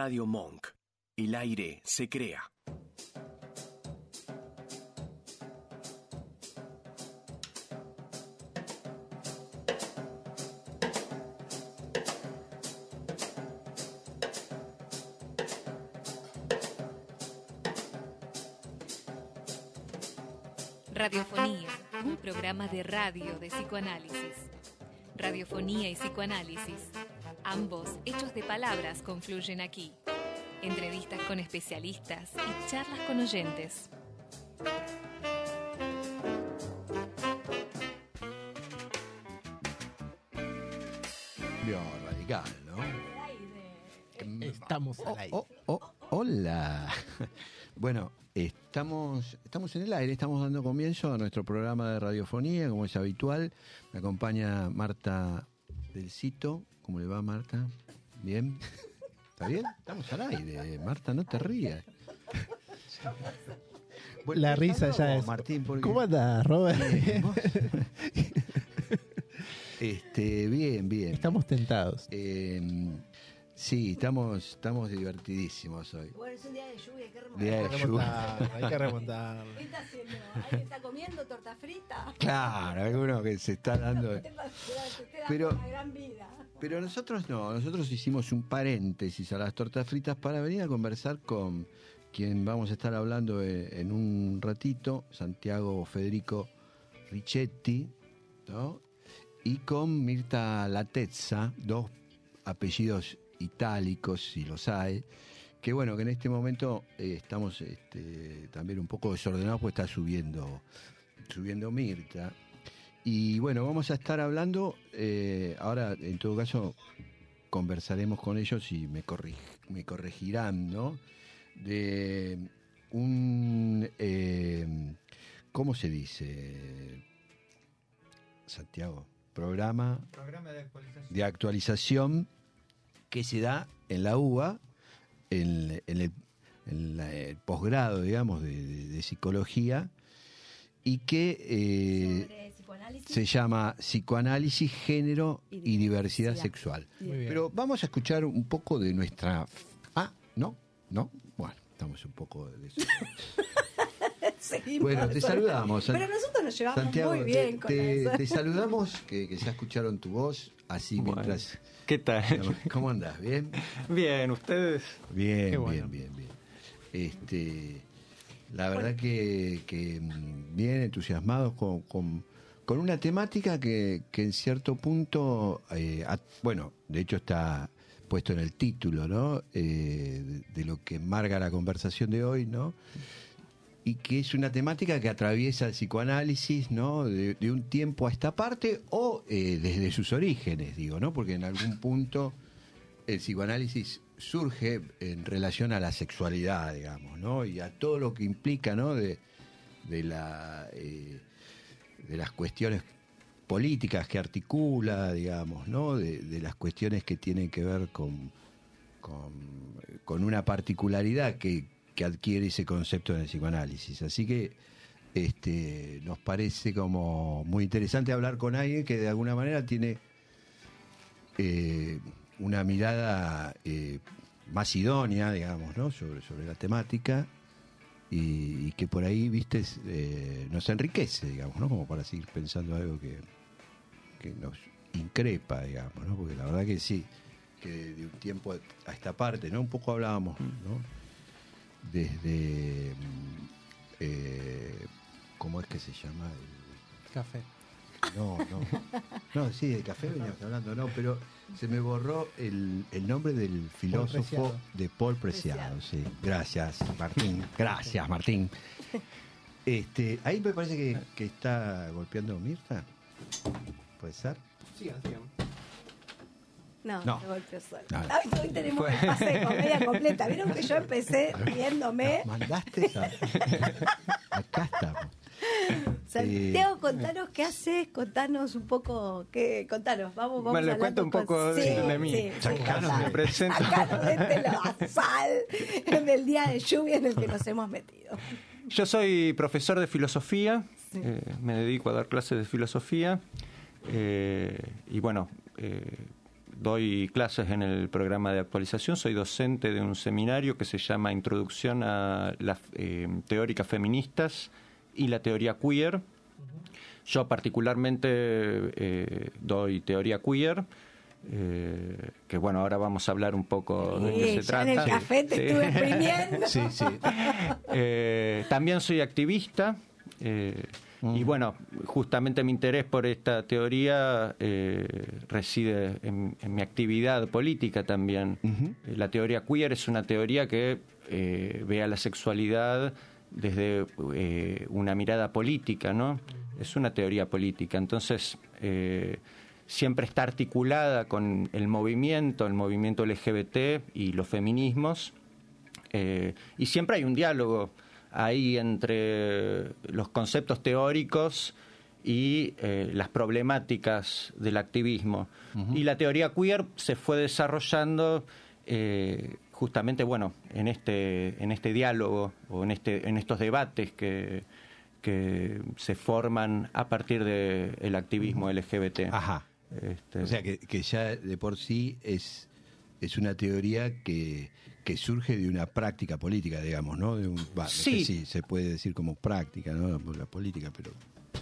Radio Monk. El aire se crea. Radiofonía, un programa de radio de psicoanálisis. Radiofonía y psicoanálisis, ambos hechos de palabras confluyen aquí. Entrevistas con especialistas y charlas con oyentes. Cambio radical, ¿no? Estamos al aire. Oh, oh, hola. Bueno, estamos, estamos en el aire, estamos dando comienzo a nuestro programa de radiofonía, como es habitual. Me acompaña Marta del Cito. ¿Cómo le va, Marta? ¿Bien? ¿Está bien? Estamos al aire. Marta, no te rías. Bueno, La risa ya es. Martín, porque- ¿Cómo andas, Robert? Bien, este, bien, bien. Estamos tentados. Eh, sí, estamos, estamos divertidísimos hoy. Bueno, es un día de lluvia, hay que remontar. Día de Hay que remontar, hay que remontar. ¿Qué está haciendo? ¿Alguien está comiendo torta frita? Claro, alguno que se está dando. Pero- dando una gran vida. Pero nosotros no, nosotros hicimos un paréntesis a las tortas fritas para venir a conversar con quien vamos a estar hablando eh, en un ratito, Santiago Federico Richetti, ¿no? Y con Mirta Latezza, dos apellidos itálicos, si los hay, que bueno, que en este momento eh, estamos este, también un poco desordenados porque está subiendo, subiendo Mirta. Y bueno, vamos a estar hablando, eh, ahora en todo caso conversaremos con ellos y me, corrig- me corregirán, ¿no? De un, eh, ¿cómo se dice? Santiago, programa Programa de actualización. de actualización que se da en la UBA, en, en el, en la- el posgrado, digamos, de, de- de psicología, y que eh, Sobre psicoanálisis. se llama Psicoanálisis, Género Y y Diversidad Diversidad. Sexual. Muy bien. Pero vamos a escuchar un poco de nuestra... Ah, ¿no? ¿No? Bueno, estamos un poco de eso. Seguimos. Bueno, te saludamos. Pero nosotros nos llevamos Santiago, muy bien te, con te- eso. te saludamos, que, que ya escucharon tu voz, así Bueno. mientras... ¿Qué tal? ¿Cómo andás? ¿Bien? Bien, ¿ustedes? Bien, bueno. bien, bien, bien. Este, la verdad que, que, mm, bien entusiasmados con, con, con una temática que, que en cierto punto, eh, bueno, de hecho está puesto en el título, ¿no? Eh, de, lo que marca la conversación de hoy, ¿no? Y que es una temática que atraviesa el psicoanálisis, ¿no? De, un tiempo a esta parte o eh, desde sus orígenes, digo, ¿no? Porque en algún punto el psicoanálisis surge en relación a la sexualidad, digamos, ¿no? Y a todo lo que implica, ¿no? De, de la de las cuestiones políticas que articula, digamos, ¿no? De, de las cuestiones que tienen que ver con, con, una particularidad que, que adquiere ese concepto en el psicoanálisis. Así que este, nos parece como muy interesante hablar con alguien que de alguna manera tiene eh, una mirada eh, más idónea, digamos, ¿no? sobre, sobre la temática y, y que por ahí, viste, eh, nos enriquece, digamos, ¿no? Como para seguir pensando algo que, que nos increpa, digamos, ¿no? Porque la verdad que sí, que de un tiempo a esta parte, ¿no? Un poco hablábamos, ¿no? Desde, mm, eh, ¿cómo es que se llama? Café. No, no. No, sí, de café veníamos hablando, no, pero se me borró el, el nombre del filósofo de Paul Preciado, sí. Gracias, Martín. Gracias, Martín. Este, ahí me parece que, que está golpeando Mirta. ¿Puede ser? Sigan, sigan. No, No. no, golpeó solo. No. Ay, hoy tenemos el pase de comedia completa. Vieron que yo empecé riéndome. ¿Mandaste esa? Acá estamos. Santiago, contanos qué haces, contanos un poco, qué, contanos, vamos, vamos Bueno, le hablando cuento un poco de- Sí, de mí. sí, me presento. lodazal en el día de lluvia en el que nos hemos metido. Yo soy profesor de filosofía, eh, me dedico a dar clases de filosofía eh, y bueno, eh, doy clases en el programa de actualización, soy docente de un seminario que se llama Introducción a las teóricas feministas y la teoría queer. Yo particularmente eh, doy teoría queer, eh, que bueno, ahora vamos a hablar un poco de qué Sí, se trata. en el café te Sí. estuve exprimiendo. Sí, sí. Eh, también soy activista eh, y bueno, justamente mi interés por esta teoría eh, reside en, en mi actividad política también. La teoría queer es una teoría que eh, ve a la sexualidad desde eh, una mirada política, ¿no? Es una teoría política. Entonces, eh, siempre está articulada con el movimiento, el movimiento LGBT y los feminismos. Eh, y siempre hay un diálogo ahí entre los conceptos teóricos y eh, las problemáticas del activismo. Y la teoría queer se fue desarrollando eh, justamente, bueno, en este, en este diálogo o en, este, en estos debates que, que se forman a partir del activismo LGBT. Ajá. Este, O sea que, que ya de por sí es, es una teoría que, que surge de una práctica política, digamos, ¿no? De un, no sé Sí. si se puede decir como práctica, ¿no? La, la política, pero...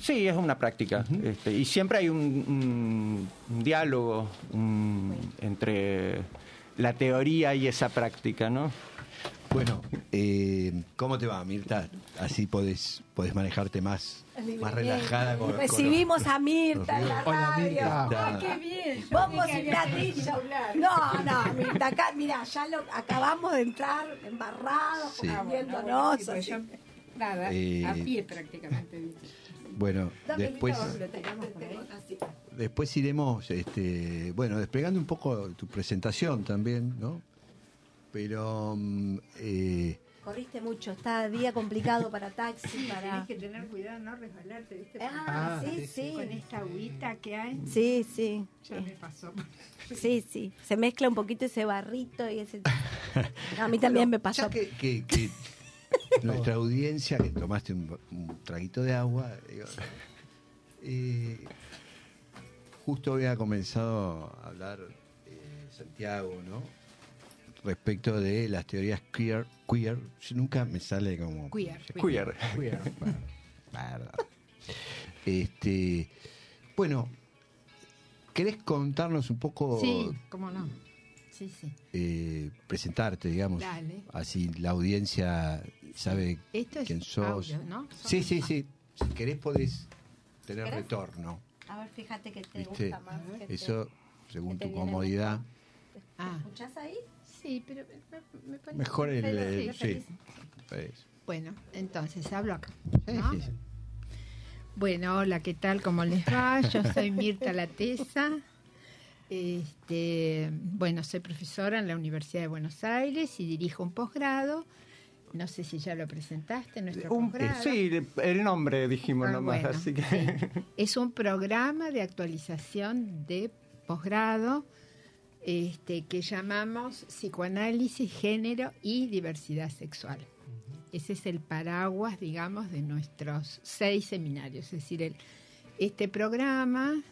Sí, es una práctica. este, y siempre hay un, un- un diálogo entre la teoría y esa práctica, ¿no? Bueno, eh, ¿cómo te va, Mirta? Así podés, podés manejarte más, más relajada. con- con- Recibimos a Mirta en la Hola, radio. Mirta. Ay, qué bien. Vos platillo. No, no, Mirta, acá, mira, ya lo acabamos de entrar embarrados, Sí. viéndonos. Sí, pues así. yo, nada, Eh, a pie prácticamente. Bueno, Dame después. Así. después iremos, este, bueno, desplegando un poco tu presentación también, ¿no? Pero mm, eh, Corriste mucho, está día complicado para taxi, para... Tienes que tener cuidado no resbalarte, ¿viste? Ah, Ah, sí, sí, sí. Con esta agüita que hay, Sí, sí. ya me pasó. Sí, sí. Se mezcla un poquito ese barrito y ese... A mí también me pasó. ya que, que- que nuestra audiencia, que tomaste un, un traguito de agua, digo, eh, justo había comenzado a hablar eh, Santiago, ¿no? Respecto de las teorías queer, queer, nunca me sale como Queer, Queer. Perdón. Este, bueno, ¿querés contarnos un poco, Sí, cómo no. Sí, sí. eh, presentarte, digamos? Dale. Así la audiencia sabe Esto es quién sos. audio, ¿no? Sí, sí, sí. Si querés podés tener ¿Querés? retorno. A ver, fíjate que te ¿Viste? gusta más. que te- Eso, según que te tu comodidad. Ah, ¿Escuchás ahí? sí, pero me, me parece- Mejor el... El- sí. Bueno, entonces hablo acá. Sí, ¿no? sí, sí. Bueno, hola, ¿qué tal? ¿Cómo les va? Yo soy Mirta Latesa. Este, bueno, soy profesora en la Universidad de Buenos Aires y dirijo un posgrado. No sé si ya lo presentaste, nuestro Un- eh, posgrado. sí, el nombre dijimos Ah, nomás, bueno, así que... sí. Es un programa de actualización de posgrado este, que llamamos Psicoanálisis, Género y Diversidad Sexual. Ese es el paraguas, digamos, de nuestros seis seminarios. Es decir, el- este programa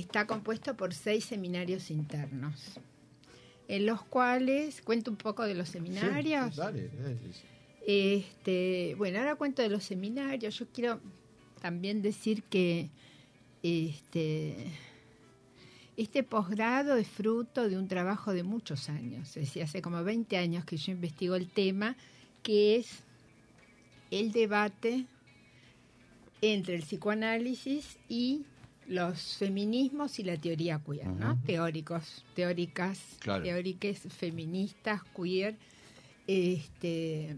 está compuesto por seis seminarios internos, en los cuales cuento un poco de los seminarios. Sí, dale, dale. Este, bueno, ahora cuento de los seminarios. Yo quiero también decir que este, este posgrado es fruto de un trabajo de muchos años. Es decir, hace como 20 años que yo investigo el tema, que es el debate entre el psicoanálisis y los feminismos y la teoría queer, ¿no? Teóricos, teóricas, Claro. teóricas feministas, queer. Este,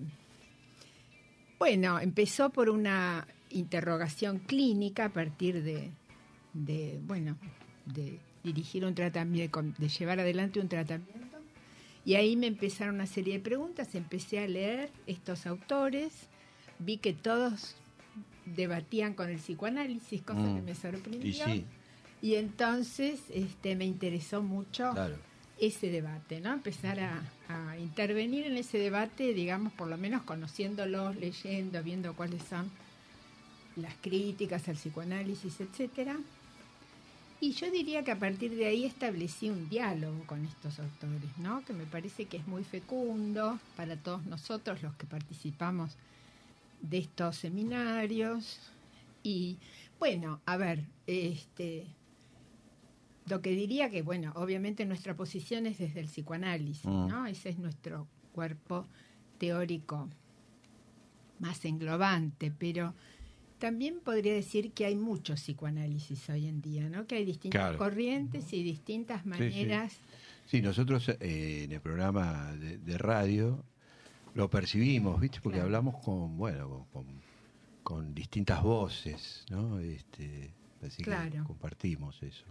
bueno, empezó por una interrogación clínica a partir de, de, bueno, de dirigir un tratamiento, de llevar adelante un tratamiento. Y ahí me empezaron una serie de preguntas, empecé a leer estos autores, vi que todos debatían con el psicoanálisis, cosa Mm. que me sorprendió. Y sí, Y entonces este, me interesó mucho claro. ese debate, ¿no? Empezar a, a intervenir en ese debate, digamos, por lo menos conociéndolos, leyendo, viendo cuáles son las críticas al psicoanálisis, etcétera. Y yo diría que a partir de ahí establecí un diálogo con estos autores, ¿no? Que me parece que es muy fecundo para todos nosotros los que participamos de estos seminarios. Y bueno, a ver, este lo que diría que, bueno, obviamente nuestra posición es desde el psicoanálisis, Mm. ¿no? Ese es nuestro cuerpo teórico más englobante, pero también podría decir que hay mucho psicoanálisis hoy en día, ¿no? Que hay distintas Claro. corrientes y distintas sí. maneras. Sí, nosotros eh, en el programa de, de radio lo percibimos, ¿viste? Porque Claro. hablamos con, bueno, con, con- con distintas voces, ¿no? Este, así Claro. que compartimos eso.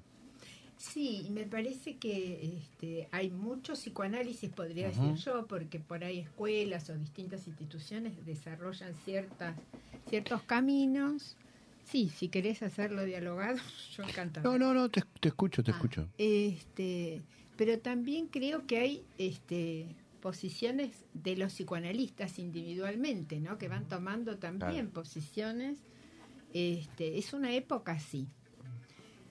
Sí, me parece que este, hay mucho psicoanálisis, podría decir yo, porque por ahí escuelas o distintas instituciones desarrollan ciertas, ciertos caminos. Sí, si querés hacerlo dialogado, yo encantada. No, no, no, te, te escucho, te Ah, escucho. Este, pero también creo que hay este, posiciones de los psicoanalistas individualmente, ¿no? Que van tomando también Claro. posiciones. Este, es una época así.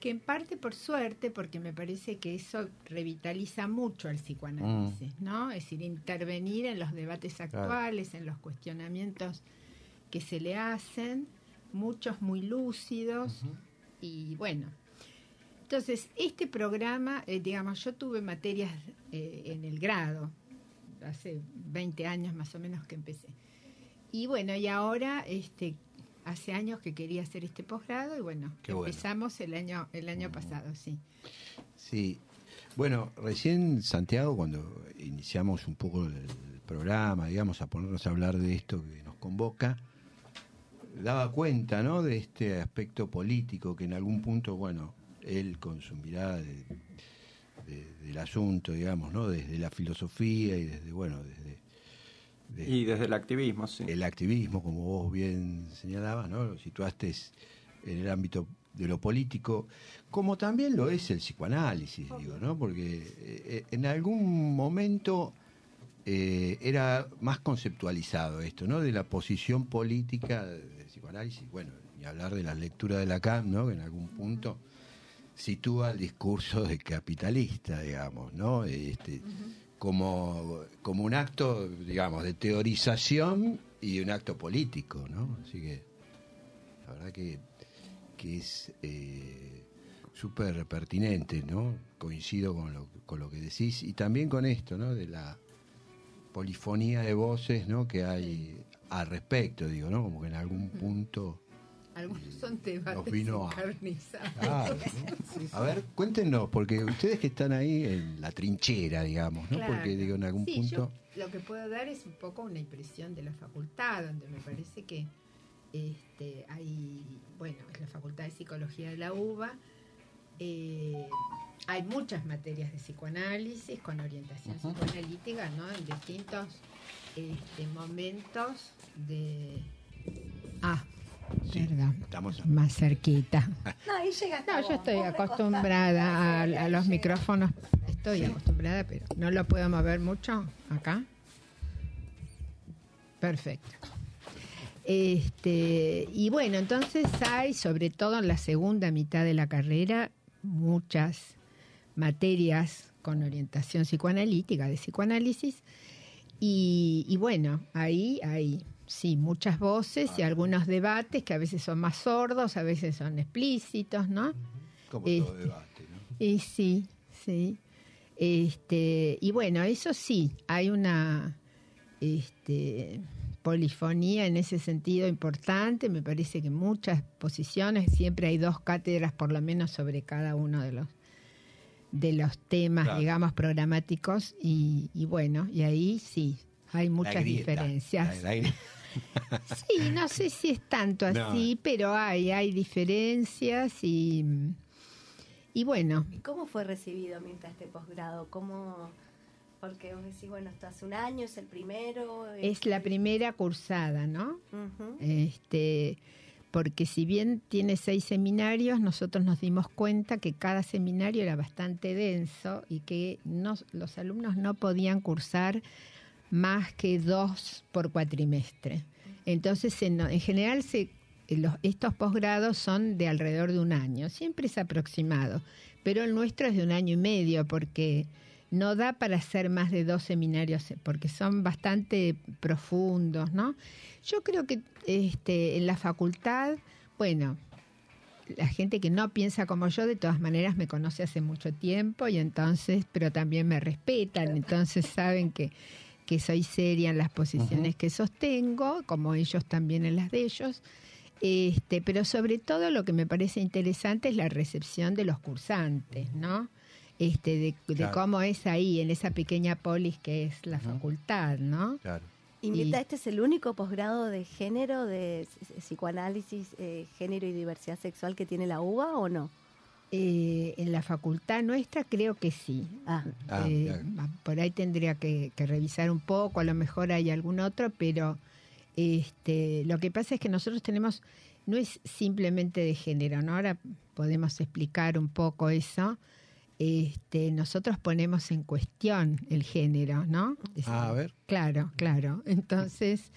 Que en parte por suerte, porque me parece que eso revitaliza mucho al psicoanálisis, ¿no? Es decir, intervenir en los debates actuales, en los cuestionamientos que se le hacen, muchos muy lúcidos, y bueno, entonces, este programa, eh, digamos, yo tuve materias eh, en el grado, hace 20 años más o menos que empecé. Y bueno, y ahora, este, hace años que quería hacer este posgrado y bueno, Qué bueno. empezamos el año, el año pasado, sí. Sí. Bueno, recién Santiago, cuando iniciamos un poco el programa, digamos, a ponernos a hablar de esto que nos convoca, daba cuenta, ¿no? De este aspecto político que en algún punto, bueno, él con su mirada de- de- del asunto, digamos, ¿no? Desde la filosofía y desde, bueno, desde de- Y desde el activismo, sí. el activismo, como vos bien señalabas, ¿no? Lo situaste en el ámbito de lo político, como también lo es el psicoanálisis, digo, ¿no? Porque eh, en algún momento eh, era más conceptualizado esto, ¿no? De la posición política del psicoanálisis, bueno, ni hablar de la lectura de Lacan, ¿no? Que en algún punto sitúa el discurso de capitalista, digamos, ¿no? Este, como, como un acto, digamos, de teorización y un acto político, ¿no? Así que la verdad que, que es eh, súper pertinente, ¿no? Coincido con lo, con lo que decís y también con esto, ¿no? De la polifonía de voces, ¿no? Que hay al respecto, digo, ¿no? Como que en algún punto... Algunos son debates Nos vino a-. A ver, cuéntenos, porque ustedes que están ahí en la trinchera, digamos, ¿no? Claro. Porque digo, en algún Sí, punto... yo lo que puedo dar es un poco una impresión de la facultad, donde me parece que este, hay, bueno, es la Facultad de Psicología de la UBA, eh, hay muchas materias de psicoanálisis con orientación psicoanalítica, ¿no? En distintos este, momentos de... Ah, Sí, perdón, estamos a- más cerquita. No, ahí llegaste No, vos. yo estoy acostumbrada a, los micrófonos. Estoy acostumbrada, pero no lo puedo mover mucho acá. Perfecto. Este, y bueno, entonces hay, sobre todo en la segunda mitad de la carrera, muchas materias con orientación psicoanalítica, de psicoanálisis. Y, y bueno, ahí hay, sí, muchas voces y algunos debates que a veces son más sordos, a veces son explícitos, ¿no? Como todo Este, debate, ¿no? Y sí, sí. Este, y bueno, eso sí, hay una este, polifonía en ese sentido importante. Me parece que muchas posiciones, siempre hay dos cátedras por lo menos sobre cada uno de los de los temas, Claro. digamos, programáticos. Y, y bueno, y ahí sí, hay La muchas grieta, diferencias. la- la- Sí, no sé si es tanto No. así, pero hay, hay diferencias y, y bueno, ¿Y cómo fue recibido mientras este posgrado? ¿Cómo...? Porque vos decís, bueno, esto hace un año, es el primero. es la primera cursada, ¿no? Este, porque si bien tiene seis seminarios, nosotros nos dimos cuenta que cada seminario era bastante denso y que no- los alumnos no podían cursar más que dos por cuatrimestre. Entonces, en, en general se eh, los- estos posgrados son de alrededor de un año, siempre es aproximado, pero el nuestro es de un año y medio porque no da para hacer más de dos seminarios porque son bastante profundos, ¿no? Yo creo que este, en la facultad, bueno, la gente que no piensa como yo, de todas maneras me conoce hace mucho tiempo y entonces, pero también me respetan, entonces saben que, que soy seria en las posiciones que sostengo, como ellos también en las de ellos. Este, pero sobre todo lo que me parece interesante es la recepción de los cursantes, ¿no? Este, de, de Claro. cómo es ahí, en esa pequeña polis que es la facultad, ¿no? Claro. Y Mirta, ¿este es el único posgrado de género, de psicoanálisis, eh, género y diversidad sexual que tiene la UBA o no? Eh, en la facultad nuestra creo que sí. Ah, Ah, Eh, va- por ahí tendría que, que revisar un poco, a lo mejor hay algún otro, pero este, lo que pasa es que nosotros tenemos, no es simplemente de género, ¿no? Ahora podemos explicar un poco eso. Este, nosotros ponemos en cuestión el género, ¿no? Es- Ah, a ver. Claro, claro. Entonces,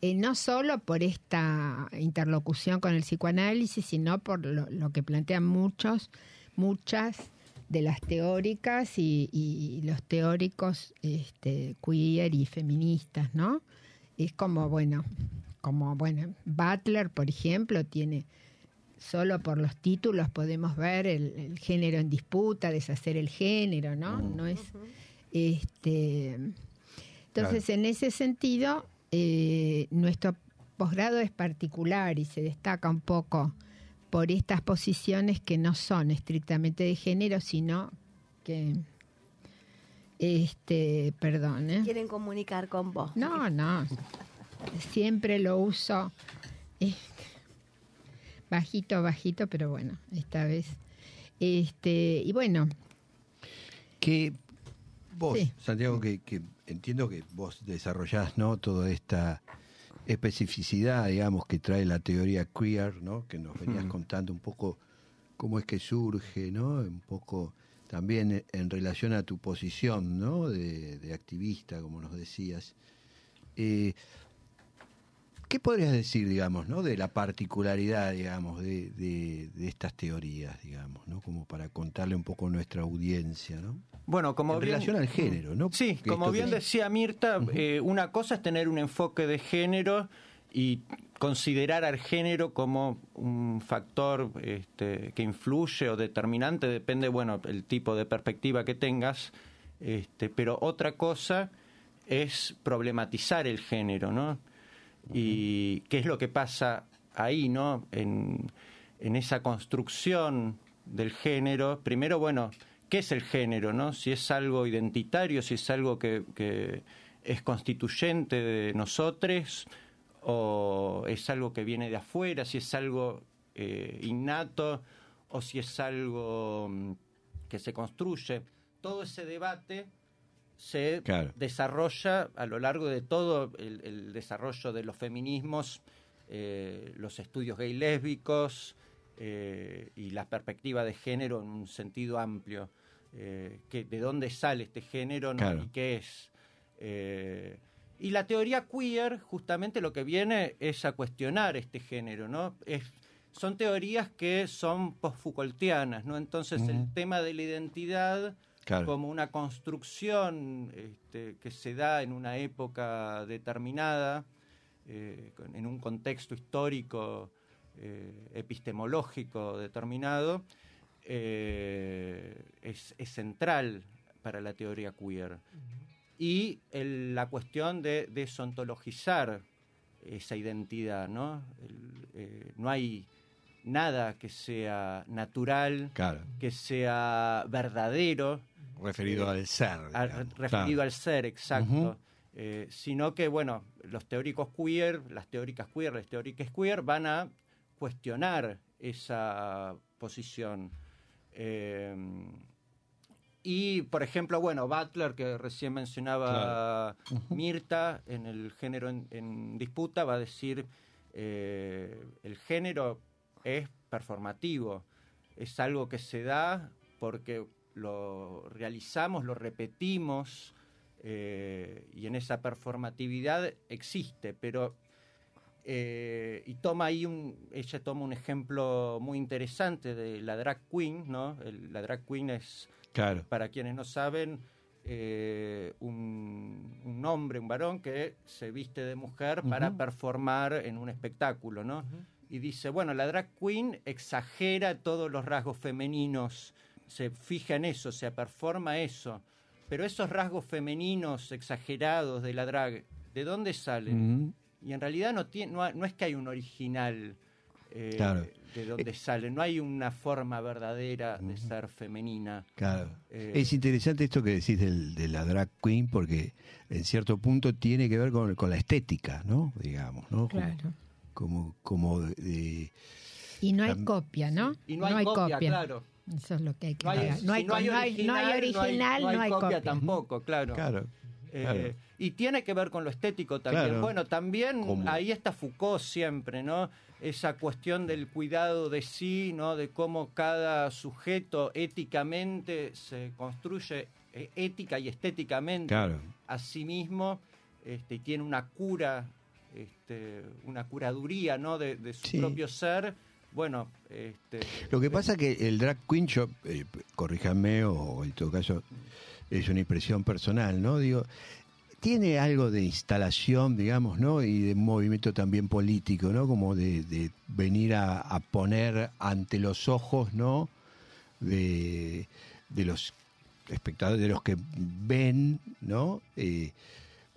eh, no solo por esta interlocución con el psicoanálisis, sino por lo, lo que plantean muchos, muchas de las teóricas y, y los teóricos este, queer y feministas, ¿no? Es como, bueno, como, bueno, Butler, por ejemplo, tiene, solo por los títulos podemos ver el, el género en disputa, deshacer el género, ¿no? No es, este, entonces, en ese sentido, eh, nuestro posgrado es particular y se destaca un poco por estas posiciones que no son estrictamente de género, sino que, este, perdón, ¿eh? quieren comunicar con vos. No, no. Siempre lo uso eh, bajito, bajito, pero bueno, esta vez. Este, y bueno, Que vos, Sí. Santiago, que, que entiendo que vos desarrollás ¿no? toda esta especificidad, digamos, que trae la teoría queer, ¿no? que nos venías contando un poco cómo es que surge, ¿no? un poco también en relación a tu posición ¿no? de, de activista, como nos decías. Eh, ¿Qué podrías decir, digamos, ¿no? de la particularidad, digamos, de, de- de estas teorías, digamos, ¿no? como para contarle un poco a nuestra audiencia, ¿no? Bueno, como en bien- relación al género, ¿no? Sí, como bien que- decía Mirta, eh, una cosa es tener un enfoque de género y considerar al género como un factor este, que influye o determinante, depende, bueno, el tipo de perspectiva que tengas, este, pero otra cosa es problematizar el género, ¿no? Y qué es lo que pasa ahí, ¿no? En, en esa construcción del género. Primero, bueno, ¿qué es el género, no? Si es algo identitario, si es algo que, que es constituyente de nosotros, o es algo que viene de afuera, si es algo eh, innato, o si es algo mm, que se construye. Todo ese debate se Claro. desarrolla a lo largo de todo el, el desarrollo de los feminismos, eh, los estudios gay lésbicos eh, y la perspectiva de género en un sentido amplio. Eh, que, ¿De dónde sale este género no? Claro. y qué es? Eh, y la teoría queer justamente lo que viene es a cuestionar este género, ¿no? Es, son teorías que son post-Foucaultianas, ¿no? Entonces el tema de la identidad Claro. como una construcción este, que se da en una época determinada, eh, en un contexto histórico, eh, epistemológico determinado, eh, es, es central para la teoría queer. Y el- la cuestión de desontologizar esa identidad, ¿no? El- eh, no hay nada que sea natural, Claro, que sea verdadero, referido al ser. digamos. referido Claro. al ser, exacto. Eh, sino que, bueno, los teóricos queer, las teóricas queer, las teóricas queer van a cuestionar esa posición. Eh, y, por ejemplo, bueno, Butler, que recién mencionaba Mirta, en el género en, en disputa, va a decir, eh, el género es performativo, es algo que se da porque lo realizamos, lo repetimos, eh, y en esa performatividad existe, pero eh, y toma ahí un, ella toma un ejemplo muy interesante de la drag queen, ¿no? El- la drag queen es, Claro. para quienes no saben, eh, un, un hombre, un varón que se viste de mujer para performar en un espectáculo, ¿no? Y dice, bueno, la drag queen exagera todos los rasgos femeninos, se fija en eso, se performa eso, pero esos rasgos femeninos exagerados de la drag, ¿de dónde salen? Y en realidad no, tiene, no, no es que hay un original eh, Claro. de dónde sale, no hay una forma verdadera de ser femenina. Claro. Eh, es interesante esto que decís del- de la drag queen porque en cierto punto tiene que ver con, con la estética, ¿no? Digamos, ¿no? Como- Claro. Como, como de- de- Y no hay copia, ¿no? Y no hay, copia, claro. Eso es lo que hay que No hay. No hay, si no hay co- no hay- original, no hay original, no hay, copia. tampoco, claro. Claro. Eh, claro. y tiene que ver con lo estético también. Claro. Bueno, también ¿Cómo? ahí está Foucault siempre, ¿no? Esa cuestión del cuidado de sí, ¿no? De cómo cada sujeto éticamente se construye eh, ética y estéticamente Claro. a sí mismo este, y tiene una cura, este, una curaduría, ¿no? De, de su Sí. propio ser. Bueno, este, Lo que pasa que el drag queen, yo, eh, corríjanme o en todo caso es una impresión personal, ¿no? Digo, tiene algo de instalación, digamos, ¿no? Y de movimiento también político, ¿no? Como de, de venir a, a poner ante los ojos, ¿no? De, de los espectadores, de los que ven, ¿no? Eh,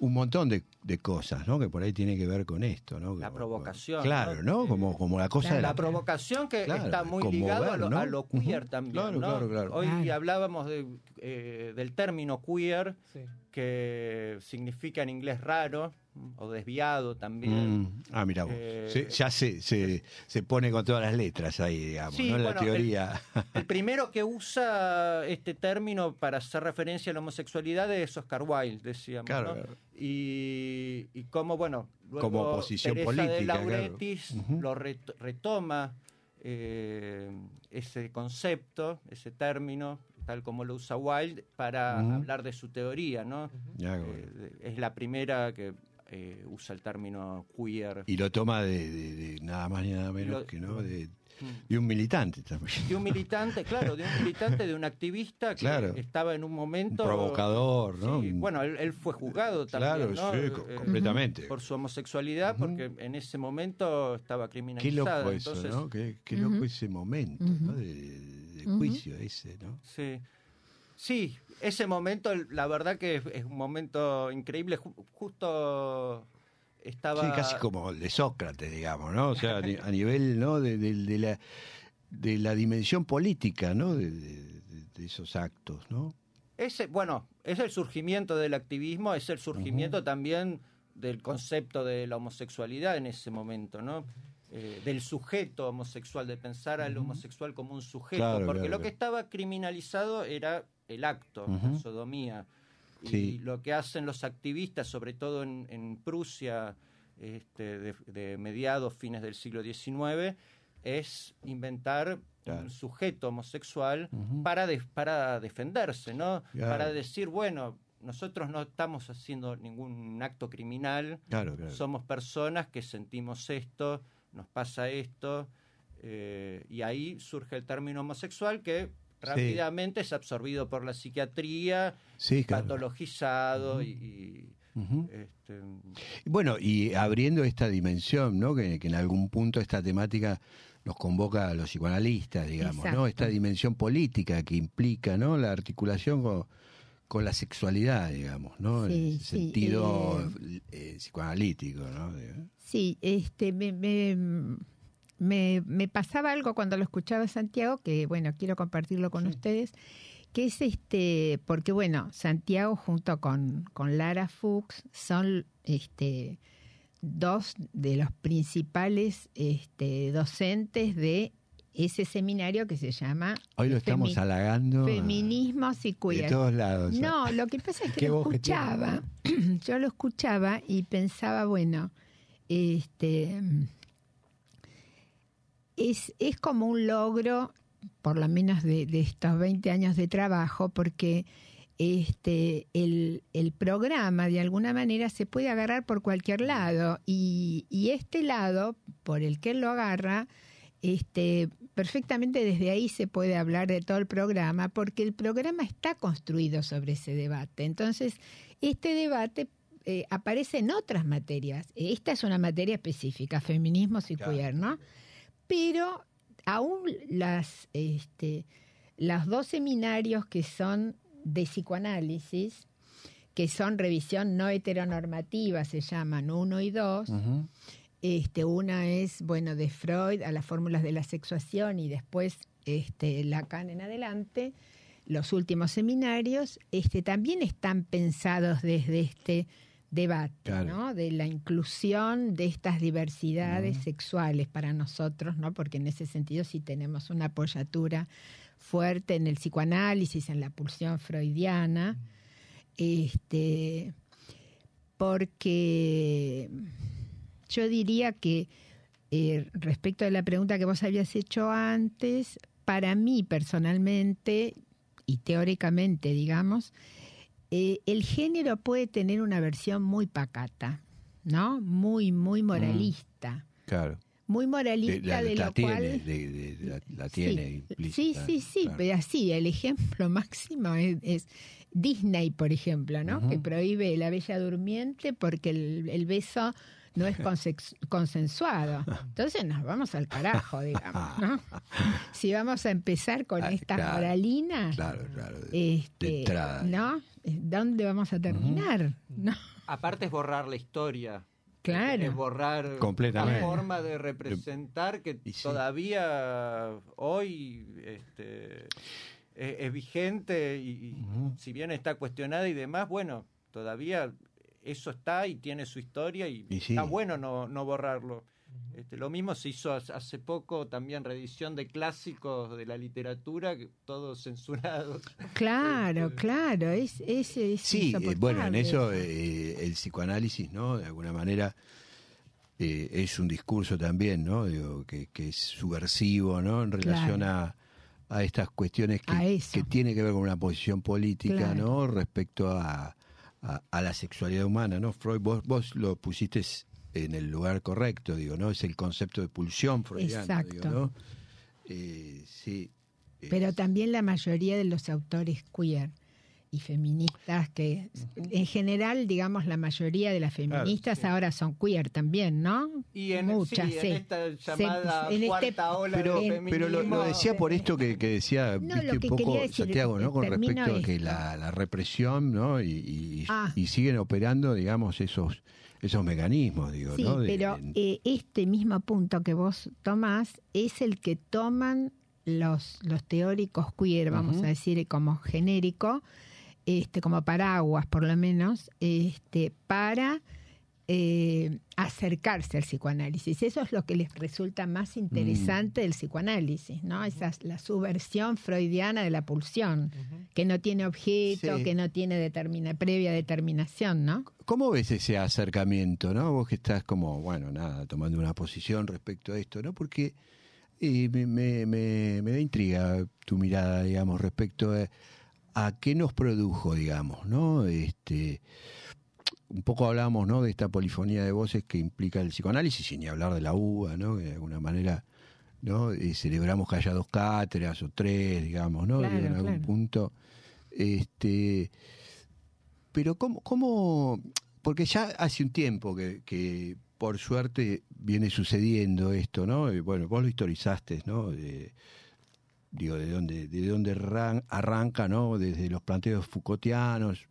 un montón de, de cosas, ¿no? Que por ahí tiene que ver con esto, ¿no? La Como- provocación, Claro, ¿no? ¿no? Como, como la cosa de la provocación que Claro, está muy conmover, ligado a lo, ¿no? a lo queer también. Claro, ¿no? claro, claro. Hoy Claro. hablábamos de, eh, del término queer, Sí. que significa en inglés raro o desviado también. Mm, Ah, mira vos. Eh, Se- ya se, se, se pone con todas las letras ahí, digamos, Sí, ¿no? La bueno, teoría. El primero que usa este término para hacer referencia a la homosexualidad es Oscar Wilde, decíamos. Claro, ¿no? claro. Y, y cómo, bueno, luego Como posición Teresa política, de claro. Lauretis Ujú. lo ret- retoma eh, ese concepto, ese término, tal como lo usa Wilde, para hablar de su teoría, ¿no? Eh, es la primera que eh, usa el término queer. y lo toma de, de- de nada más ni nada menos Lo- que no de, Mm. de un militante también. de un militante, claro, de un militante, de un activista que Claro. estaba en un Un momento... provocador, ¿no? Sí, bueno, él, él fue juzgado Claro, también, ¿no? sí, Eh, completamente. Por su homosexualidad, porque en ese momento estaba Qué criminalizado. loco eso, entonces, ¿no? Qué, qué loco ese momento, ¿no? De, juicio ese, ¿no? Sí. Sí, ese momento, la verdad que es, es un momento increíble. Ju- justo estaba... Sí, casi como el de Sócrates, digamos, ¿no? O sea, a ni- a nivel, ¿no? De, de- de la, de la dimensión política, ¿no? De, esos actos, ¿no? Ese, bueno, es el surgimiento del activismo, es el surgimiento también del concepto de la homosexualidad en ese momento, ¿no? Eh, del sujeto homosexual, de pensar al homosexual como un sujeto, Claro, porque claro, lo que estaba criminalizado era el acto, la Ujú. sodomía. Y Sí. lo que hacen los activistas, sobre todo en, en Prusia, este, de, de mediados, fines del siglo XIX, es inventar Claro. un sujeto homosexual para, de- para defenderse, ¿no? Claro. Para decir, bueno, nosotros no estamos haciendo ningún acto criminal, claro. somos personas que sentimos esto, nos pasa esto, eh, y ahí surge el término homosexual que rápidamente es absorbido por la psiquiatría, Sí, claro. patologizado y... este, Bueno, y abriendo esta dimensión, ¿no? Que, que en algún punto esta temática nos convoca a los psicoanalistas, digamos, ¿no? Esta dimensión política que implica, ¿no? La articulación con, con la sexualidad, digamos, ¿no? en Sí, sí, sentido eh, psicoanalítico, ¿no? Sí, este, me, me, me- me pasaba algo cuando lo escuchaba Santiago, que bueno, quiero compartirlo con ustedes, que es este, porque bueno, Santiago junto con, con Lara Fuchs son este, dos de los principales este, docentes de ese seminario que se llama Hoy lo estamos halagando Feminismos y de Queer. todos lados. No, lo que pasa es que lo escuchaba, yo lo escuchaba y pensaba, bueno, este es, es como un logro, por lo menos de, de estos 20 años de trabajo, porque este, el, el programa de alguna manera se puede agarrar por cualquier lado y, y este lado por el que él lo agarra, este, perfectamente desde ahí se puede hablar de todo el programa porque el programa está construido sobre ese debate. Entonces, este debate eh, aparece en otras materias. Esta es una materia específica, feminismos y Claro. queer, ¿no? Pero aún las, este, los dos seminarios que son de psicoanálisis, que son revisión no heteronormativa, se llaman uno y dos, este, una es, bueno, de Freud a las fórmulas de la sexuación y después este, Lacan en adelante. Los últimos seminarios este, también están pensados desde este debate, Claro. ¿no? De la inclusión de estas diversidades sexuales para nosotros, ¿no? Porque en ese sentido sí tenemos una apoyatura fuerte en el psicoanálisis, en la pulsión freudiana. Este, porque yo diría que eh, respecto de la pregunta que vos habías hecho antes, para mí personalmente y teóricamente, digamos, eh, el género puede tener una versión muy pacata, ¿no? Muy, muy moralista. Claro. Muy De- moralista la, de la lo tiene, cual... de- de- la, la Sí, tiene Sí, sí, sí, claro. pero así, el ejemplo máximo es, es Disney, por ejemplo, ¿no? Que prohíbe la Bella Durmiente porque el, el beso no es consensuado. Entonces nos vamos al carajo, digamos, ¿no? Si vamos a empezar con Ah, estas claro, moralinas, Claro, este. ¿no? ¿Dónde vamos a terminar? ¿No? Aparte es borrar la historia. Claro. Es borrar Completamente. la forma de representar que sí. todavía hoy este, es, es vigente y, si bien está cuestionada y demás, bueno, todavía eso está y tiene su historia y, Y sí. está bueno no, no borrarlo. Este, lo mismo se hizo hace- poco también reedición de clásicos de la literatura, todos censurados. Claro, Este, claro, es, es, es Sí, eh, bueno, en eso eh, el psicoanálisis, ¿no? De alguna manera eh, es un discurso también, ¿no? Digo, que, que es subversivo, ¿no? En relación a, a estas cuestiones que, que tiene que ver con una posición política, Claro. ¿no? Respecto a, a, a la sexualidad humana, ¿no? Freud, vos, vos lo pusiste en el lugar correcto, digo, ¿no? Es el concepto de pulsión freudiano, digo, Exacto. ¿no? Eh, sí. eh, pero también la mayoría de los autores queer y feministas que en general digamos la mayoría de las feministas sí. ahora son queer también no Y en, muchas sí, sí. en esta Se- llamada en este- cuarta ola pero, del pero lo, decía por esto que, que decía No, viste lo que un poco decir, Santiago no con termino respecto a que la, la represión no y, y- Ah. y siguen operando digamos esos esos mecanismos digo sí no De- pero de- eh, este mismo punto que vos tomás es el que toman los los teóricos queer vamos a decir como genérico este como paraguas por lo menos este para eh, acercarse al psicoanálisis. Eso es lo que les resulta más interesante del psicoanálisis, ¿no? Esa es la subversión freudiana de la pulsión, que no tiene objeto, Sí. que no tiene determina, previa determinación, ¿no? ¿Cómo ves ese acercamiento, no? Vos que estás como, bueno, nada, tomando una posición respecto a esto, ¿no? Porque eh, me, me, me- me da intriga tu mirada, digamos, respecto a, a qué nos produjo, digamos, ¿no? Este, un poco hablamos, ¿no? De esta polifonía de voces que implica el psicoanálisis, sin ni hablar de la uva, ¿no? Que de alguna manera, ¿no? Eh, celebramos que haya dos cátedras o tres, digamos, ¿no? Claro, en algún claro. punto. Este, pero ¿cómo, cómo? Porque ya hace un tiempo que, que, por suerte viene sucediendo esto, ¿no? Y bueno, vos lo historizaste, ¿no? Digo, de dónde, de dónde arran- arranca, ¿no? Desde los planteos Foucaultianos,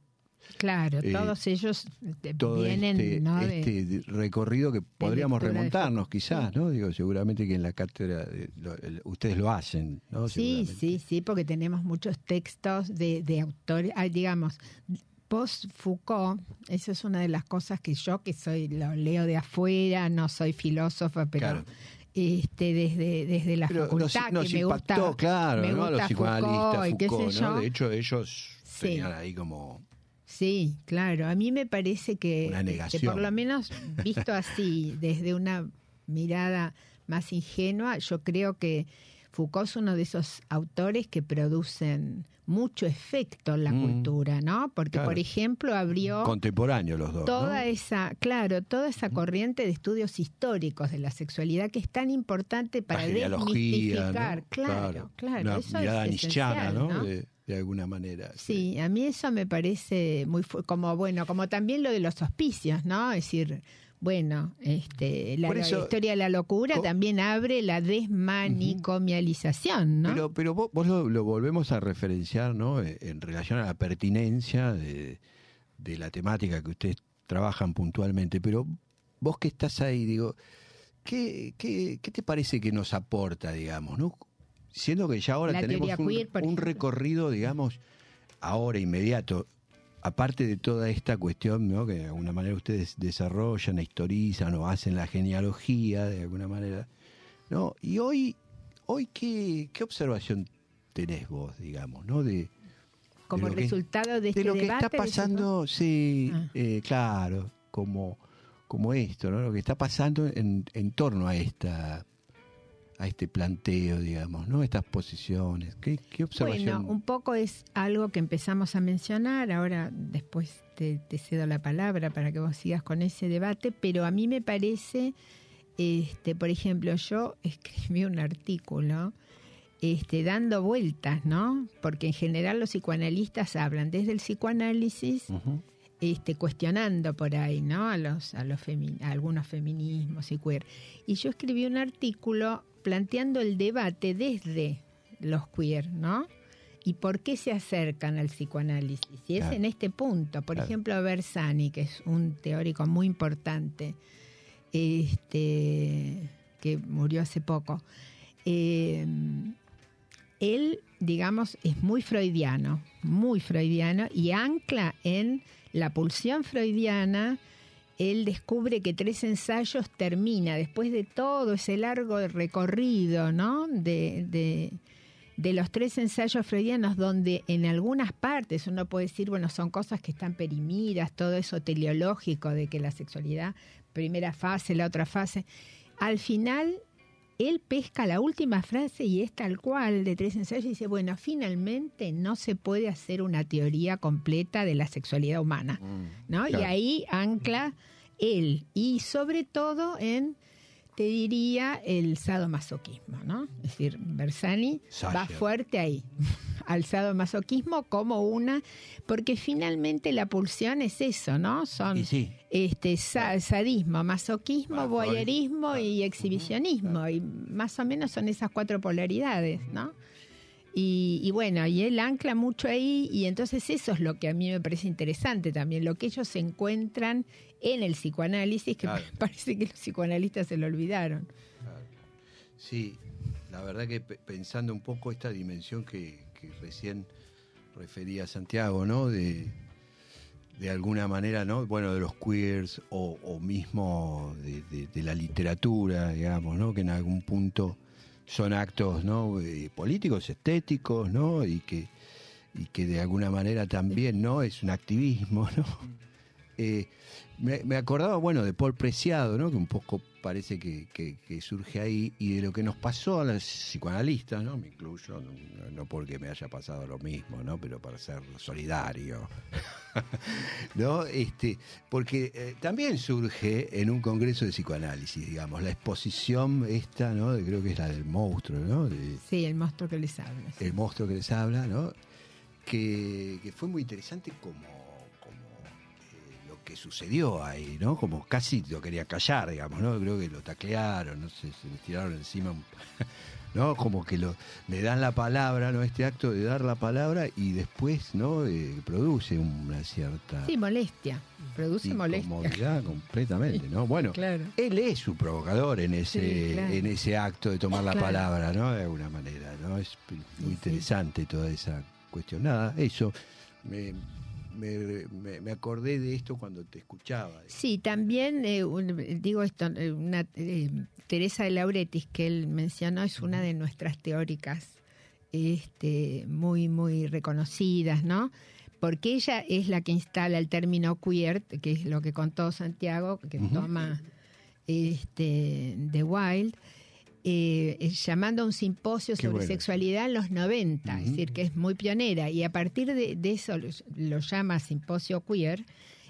Claro, Eh, todos ellos eh, todo vienen, este, ¿no? De- este recorrido que podríamos de remontarnos quizás, ¿no? Digo, seguramente que en la cátedra de- lo- ustedes lo hacen, ¿no? Sí, sí, sí, porque tenemos muchos textos de, de autores, ah, digamos, post Foucault, eso es una de las cosas que yo, que soy, lo leo de afuera, no soy filósofa, pero Claro. Este, desde, desde la Pero facultad nos que me impactó, gusta, claro, me ¿no? A los gusta psicoanalistas, Foucault Foucault, ¿no? De hecho, ellos Sí. tenían ahí como... Sí, claro. A mí me parece que, este, negación. por lo menos visto así, desde una mirada más ingenua, yo creo que Foucault es uno de esos autores que producen mucho efecto en la Mm. cultura, ¿no? Porque, Claro. por ejemplo, abrió Contemporáneos los dos. toda ¿no? esa, claro, toda esa corriente de estudios históricos de la sexualidad que es tan importante para desmistificar. ¿no? Claro, claro, Una eso mirada es esencial, ¿no? ¿no? De, de alguna manera. Sí, a mí eso me parece muy como bueno, como también lo de los auspicios, ¿no? Es decir, bueno, este, la, historia de la locura co- también abre la desmanicomialización, ¿no? Pero, pero vos, vos lo, lo volvemos a referenciar, ¿no? Eh, En relación a la pertinencia de, de la temática que ustedes trabajan puntualmente. Pero vos que estás ahí, digo, ¿qué, qué, qué te parece que nos aporta, digamos, ¿no? Siendo que ya ahora La tenemos un, queer, un recorrido, digamos, ahora inmediato, aparte de toda esta cuestión, ¿no? Que de alguna manera ustedes desarrollan, historizan o hacen la genealogía, de alguna manera, ¿no? Y hoy, hoy ¿qué, qué observación tenés vos, digamos, ¿no? De, como de lo que- resultado de este de lo que está pasando, sí, Ah. eh, claro, como, como esto, ¿no? Lo que está pasando en, en torno a esta a este planteo, digamos, ¿no? Estas posiciones. ¿Qué, qué observación? Bueno, un poco es algo que empezamos a mencionar, ahora después te, te cedo la palabra para que vos sigas con ese debate, pero a mí me parece, este, por ejemplo, yo escribí un artículo este, dando vueltas, ¿no? Porque en general los psicoanalistas hablan desde el psicoanálisis este, cuestionando por ahí, ¿no? A los, a los femi- a algunos feminismos y queer. Y yo escribí un artículo planteando el debate desde los queer, ¿no? Y por qué se acercan al psicoanálisis. Y es Claro. en este punto. Por Claro. ejemplo, Bersani, que es un teórico muy importante, este, que murió hace poco. eh, él, digamos, es muy freudiano, muy freudiano, y ancla en la pulsión freudiana. Él descubre que tres ensayos termina después de todo ese largo recorrido, ¿no? De, de, los tres ensayos freudianos, donde en algunas partes uno puede decir, bueno, son cosas que están perimidas, todo eso teleológico de que la sexualidad, primera fase, la otra fase. Al final él pesca la última frase y es tal cual de tres ensayos y dice, bueno, finalmente no se puede hacer una teoría completa de la sexualidad humana, ¿no? Y ahí ancla él y sobre todo en, te diría, el sadomasoquismo, ¿no? Es decir, Bersani va fuerte ahí, al sadomasoquismo como una, porque finalmente la pulsión es eso, ¿no? Son sí, este sa- sadismo, masoquismo, voyerismo claro. y exhibicionismo. Y más o menos son esas cuatro polaridades, ¿no? Y, y bueno, y él ancla mucho ahí y entonces eso es lo que a mí me parece interesante también, lo que ellos encuentran en el psicoanálisis, que Claro. me parece que los psicoanalistas se lo olvidaron. sí. La verdad que pe- pensando un poco esta dimensión que, que recién refería Santiago, ¿no? De, de alguna manera, ¿no? Bueno, de los queers o, o mismo de, de- de la literatura, digamos, ¿no? Que en algún punto son actos, ¿no? Eh, políticos, estéticos, ¿no? Y que, y que de alguna manera también, ¿no? Es un activismo, ¿no? Eh, me, me acordaba, bueno, de Paul Preciado, ¿no? Que un poco parece que, que- que surge ahí y de lo que nos pasó a los psicoanalistas, ¿no? Me incluyo, no, no porque me haya pasado lo mismo, ¿no? Pero para ser solidario, ¿no? Este, porque eh, también surge en un congreso de psicoanálisis, digamos, la exposición esta, ¿no? De- creo que es la del monstruo, ¿no? De- Sí, el monstruo que les habla. sí. el monstruo que les habla, ¿no? Que, que fue muy interesante como, que sucedió ahí, ¿no? Como casi lo quería callar, digamos, ¿no? Creo que lo taclearon, no sé, se le tiraron encima, ¿no? Como que lo, le dan la palabra, ¿no? Este acto de dar la palabra y después, ¿no? Eh, produce una cierta Sí, molestia. Produce molestia. completamente, ¿no? Bueno, Claro. él es su provocador en ese Sí, claro. en ese acto de tomar la Claro. palabra, ¿no? De alguna manera, ¿no? Es muy interesante toda esa cuestión. Nada, eso. Me, me, me- me acordé de esto cuando te escuchaba. Sí, también eh, un- digo esto, eh, una, eh, Teresa de Lauretis que él mencionó es una de nuestras teóricas este, muy, muy reconocidas, ¿no? Porque ella es la que instala el término queer, que es lo que contó Santiago, que toma este, de Wild, eh, eh, llamando a un simposio Qué sobre bueno. sexualidad en los 90, es decir, que es muy pionera. Y a partir de, de eso lo, lo llama simposio queer.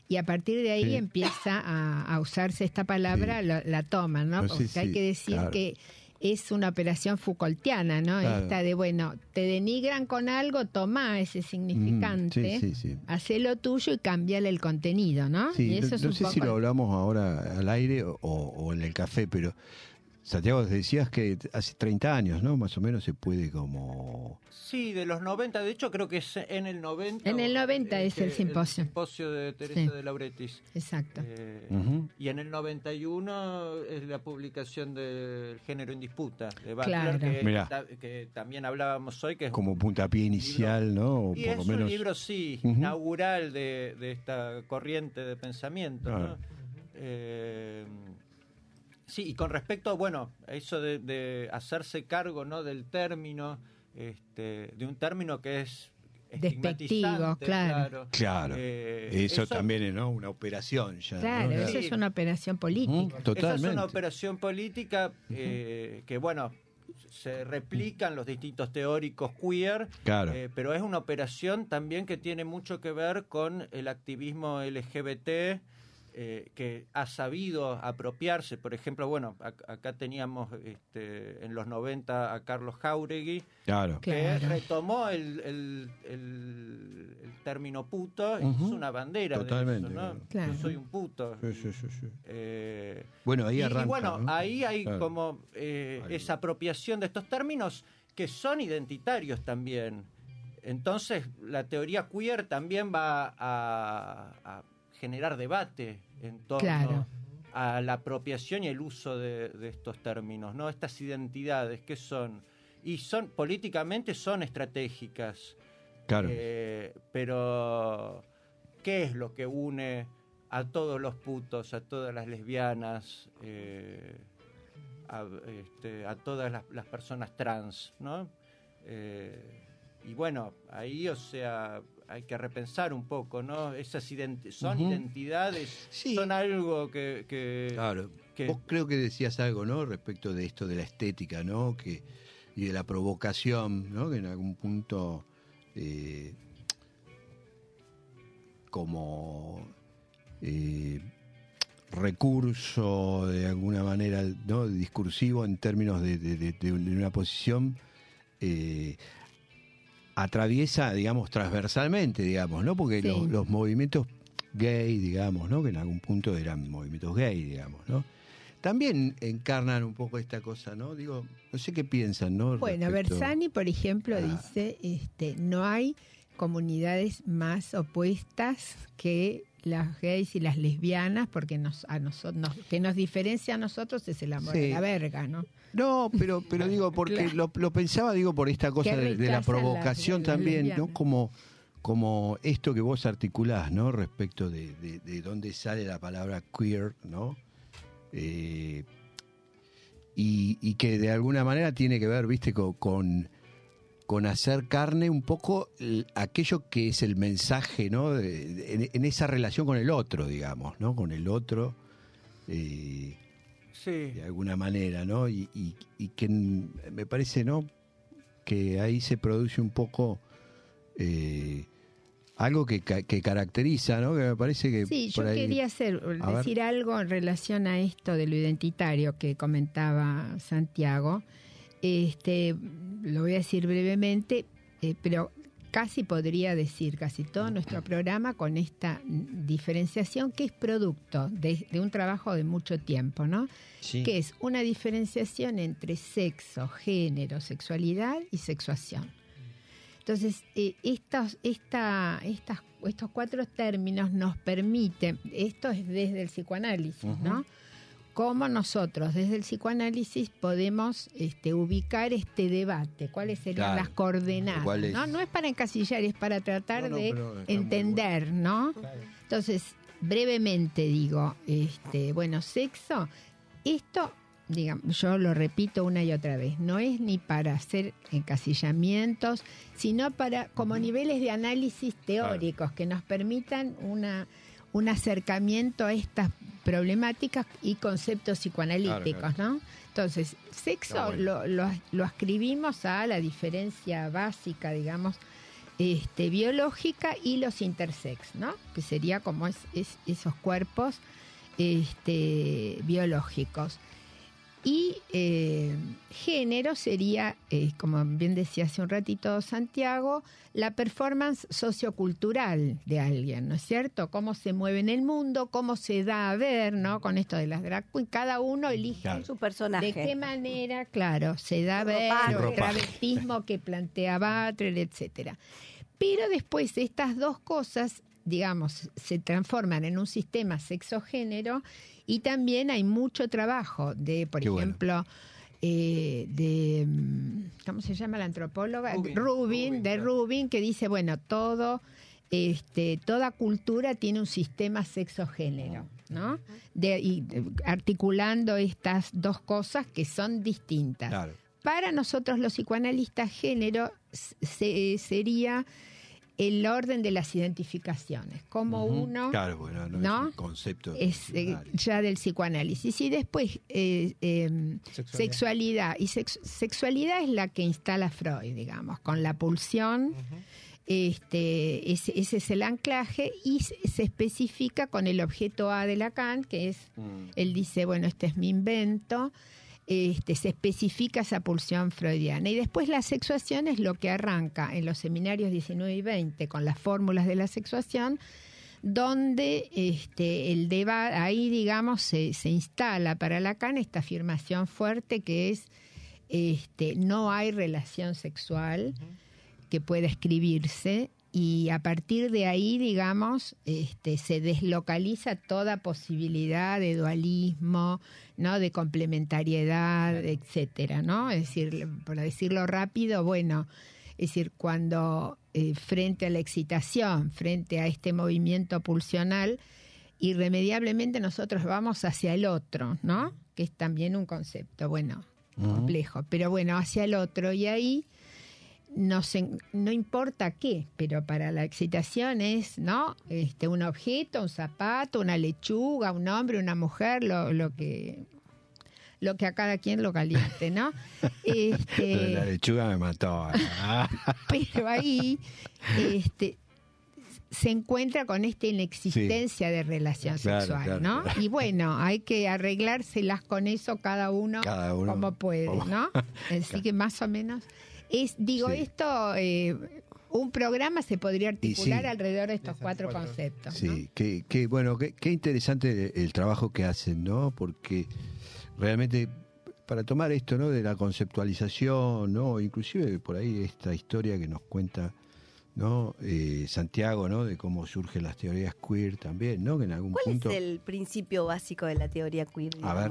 Y a partir de ahí Sí. empieza a, a usarse esta palabra, Sí. la, la toman, ¿no? No sé Porque hay que decir claro. que es una operación Foucaultiana, ¿no? Claro. Esta de, bueno, te denigran con algo, toma ese significante, Mm, sí, tuyo y cambiale el contenido, ¿no? Sí, y eso no, es no un sé si lo hablamos ahora al aire o, o en el café, pero Santiago, decías que hace 30 años, ¿no? Más o menos se puede como... Sí, de los 90, de hecho creo que es en el 90. En el 90 es que- el simposio. simposio de Teresa Sí. de Lauretis. Exacto. Eh, Ujú. Y en el 91 es la publicación del género en disputa de Butler, Claro. que, Mirá. ta- que también hablábamos hoy, que es como puntapié inicial, ¿no? O y por es lo un menos... libro, sí, Ujú. inaugural de, de esta corriente de pensamiento. ¿no? Claro. Eh, sí, y con respecto, bueno, a eso de, de hacerse cargo ¿no? del término, este, de un término que es Despectivo, claro. Claro. Eh, eso, también es, ¿no? Una operación ya. Claro, eso es una operación política. Ujú, Esa es Totalmente. una operación política eh, que, bueno, se replican los distintos teóricos queer, Claro. eh, pero es una operación también que tiene mucho que ver con el activismo LGBT. Eh, que ha sabido apropiarse, por ejemplo, bueno, ac- acá teníamos este, en los 90 a Carlos Jauregui, Claro. que Claro. retomó el, el- el- el término puto y Ujú. es una bandera Totalmente, de eso, ¿no? claro. Yo soy un puto. Sí, sí, sí, sí. Eh, Bueno, ahí y, y arranca. bueno, ¿no? ahí hay Claro. como eh, Ahí. esa apropiación de estos términos que son identitarios también. Entonces, la teoría queer también va a, a generar debate en torno Claro. a la apropiación y el uso de, de estos términos, ¿no? Estas identidades que son y son políticamente son estratégicas. Claro. Eh, pero, ¿qué es lo que une a todos los putos, a todas las lesbianas, eh, a, este, a todas las, las personas trans, ¿no? Eh, y bueno, ahí, o sea, hay que repensar un poco, ¿no? Esas identi- son identidades, Sí. son algo que... que- Claro. que- Vos creo que decías algo, ¿no? Respecto de esto de la estética, ¿no? Que, y de la provocación, ¿no? Que en algún punto, eh, como eh, recurso de alguna manera, ¿no? Discursivo en términos de, de- de- de una posición, eh, atraviesa, digamos, transversalmente, digamos, ¿no? Porque Sí. los, los movimientos gay, digamos, ¿no? Que en algún punto eran movimientos gay, digamos, ¿no? También encarnan un poco esta cosa, ¿no? Digo, no sé qué piensan, ¿no? Bueno, Respecto- Bersani, por ejemplo, Ah. dice, este, no hay comunidades más opuestas que las gays y las lesbianas, porque nos, a nosotros, que nos diferencia a nosotros es el amor Sí. a la verga, ¿no? No, pero, pero digo, porque Claro. lo, lo pensaba, digo, por esta cosa de, de la provocación también, ¿no? Como, como esto que vos articulás, ¿no? Respecto de, de, de dónde sale la palabra queer, ¿no? Eh, y, y que de alguna manera tiene que ver, viste, co- con, con, hacer carne un poco el- aquello que es el mensaje, ¿no? De- de- en, en esa relación con el otro, digamos, ¿no? Con el otro. eh, sí. de alguna manera, ¿no? Y, y- y que me parece, ¿no? Que ahí se produce un poco eh, algo que, ca- que caracteriza, ¿no? Que me parece que Sí, yo ahí- quería hacer, A decir algo en relación a esto de lo identitario que comentaba Santiago. Este, lo voy a decir brevemente, eh, pero casi podría decir casi todo nuestro programa con esta diferenciación que es producto de, de un trabajo de mucho tiempo, ¿no? Que es una diferenciación entre sexo, género, sexualidad y sexuación. Entonces, eh, estos, esta, estas, estos cuatro términos nos permiten, esto es desde el psicoanálisis, ¿no? Cómo nosotros desde el psicoanálisis podemos este, ubicar este debate, cuáles serían Claro. las coordenadas. ¿no? no es para encasillar, es para tratar No, no, de entender, ¿no? Entonces, brevemente digo, este, bueno, sexo, esto, digamos, yo lo repito una y otra vez, no es ni para hacer encasillamientos, sino para como niveles de análisis teóricos que nos permitan una un acercamiento a estas problemáticas y conceptos psicoanalíticos, ¿no? Entonces, sexo bueno. lo, lo, lo ascribimos a la diferencia básica, digamos, este, biológica y los intersex, ¿no? Que sería como es, es- esos cuerpos este, biológicos. Y eh, género sería, eh, como bien decía hace un ratito Santiago, la performance sociocultural de alguien, ¿no es cierto? Cómo se mueve en el mundo, cómo se da a ver, ¿no? Con esto de las drag queens, cada uno elige Claro. Su personaje. de qué manera, claro, se da a ver, Ropaje. el travestismo que plantea Butler, etcétera. Pero después estas dos cosas, digamos, se transforman en un sistema sexo-género y también hay mucho trabajo de, por Qué bueno. ejemplo, eh, de, mm, ¿cómo se llama la antropóloga? Rubin. Rubin, de Rubin, Rubin, que dice, bueno, todo, este, toda cultura tiene un sistema sexo-género, ¿no? De, y articulando estas dos cosas que son distintas. Claro. Para nosotros los psicoanalistas, género se- sería el orden de las identificaciones, como uno Claro, bueno, no, ¿no? es un concepto. es eh, diccionario. ya del psicoanálisis. Y después, eh, eh, Sexualidad. sexualidad. Y sex- sexualidad es la que instala Freud, digamos, con la pulsión. Este, ese, ese es el anclaje y se, se especifica con el objeto A de Lacan, que es, Mm. él dice, bueno, este es mi invento, este, se especifica esa pulsión freudiana. Y después la sexuación es lo que arranca en los seminarios 19 y 20 con las fórmulas de la sexuación, donde este, el debate, ahí digamos, se, se instala para Lacan esta afirmación fuerte que es este, no hay relación sexual que pueda escribirse y a partir de ahí, digamos, este, se deslocaliza toda posibilidad de dualismo, ¿no? de complementariedad, etcétera, ¿no? Es decir, para decirlo rápido, bueno, es decir, cuando eh, frente a la excitación, frente a este movimiento pulsional, irremediablemente nosotros vamos hacia el otro, ¿no? Que es también un concepto, bueno, complejo, pero bueno, hacia el otro y ahí no, se- no importa qué, pero para la excitación es, ¿no? Este, un objeto, un zapato, una lechuga, un hombre, una mujer, lo, lo que lo que a cada quien lo caliente, ¿no? Este, la lechuga me mató. Pero ahí este, se encuentra con esta inexistencia de relación Claro, sexual, claro, ¿no? claro. Y bueno, hay que arreglárselas con eso cada uno, Cada uno como puede, como- ¿no? Así que más o menos es, digo, Sí. esto, eh, un programa se podría articular sí. alrededor de estos cuatro cuatro. conceptos. ¿no? Sí, qué, qué- bueno, qué, qué interesante el, el trabajo que hacen, ¿no? Porque realmente para tomar esto, ¿no? De la conceptualización, ¿no? Inclusive por ahí esta historia que nos cuenta, ¿no? Eh, Santiago, ¿no? De cómo surgen las teorías queer también, ¿no? Que en algún ¿Cuál punto... es el principio básico de la teoría queer? A ver.